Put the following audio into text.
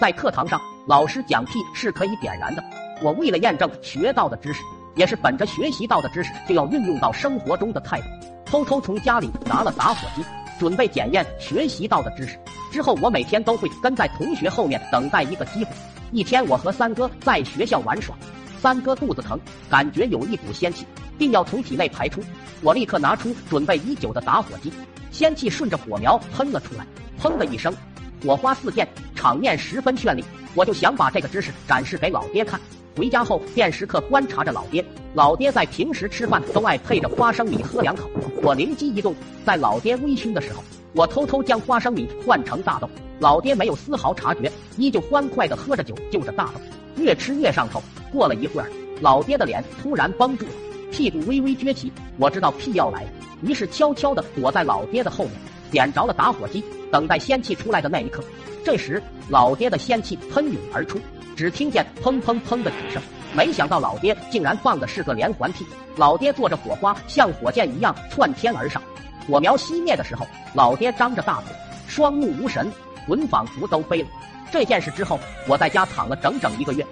在课堂上，老师讲屁是可以点燃的。我为了验证学到的知识，也是本着学习到的知识就要运用到生活中的态度，偷偷从家里拿了打火机，准备检验学习到的知识。之后，我每天都会跟在同学后面等待一个机会。一天，我和三哥在学校玩耍，三哥肚子疼，感觉有一股仙气，并要从体内排出。我立刻拿出准备已久的打火机，仙气顺着火苗喷了出来，砰的一声，火花四溅，场面十分绚丽。我就想把这个知识展示给老爹看。回家后便时刻观察着老爹，老爹在平时吃饭都爱配着花生米喝两口。我灵机一动，在老爹微醺的时候，我偷偷将花生米换成大豆。老爹没有丝毫察觉，依旧欢快的喝着酒，就着大豆，越吃越上头。过了一会儿，老爹的脸突然绷住了。屁股微微撅起，我知道屁要来了，于是悄悄地躲在老爹的后面，点着了打火机，等待仙气出来的那一刻。这时，老爹的仙气喷涌而出，只听见砰砰砰的几声，没想到老爹竟然放的是个连环屁。老爹坐着火花像火箭一样窜天而上，火苗熄灭的时候，老爹张着大嘴，双目无神，魂仿佛都飞了。这件事之后，我在家躺了整整一个月。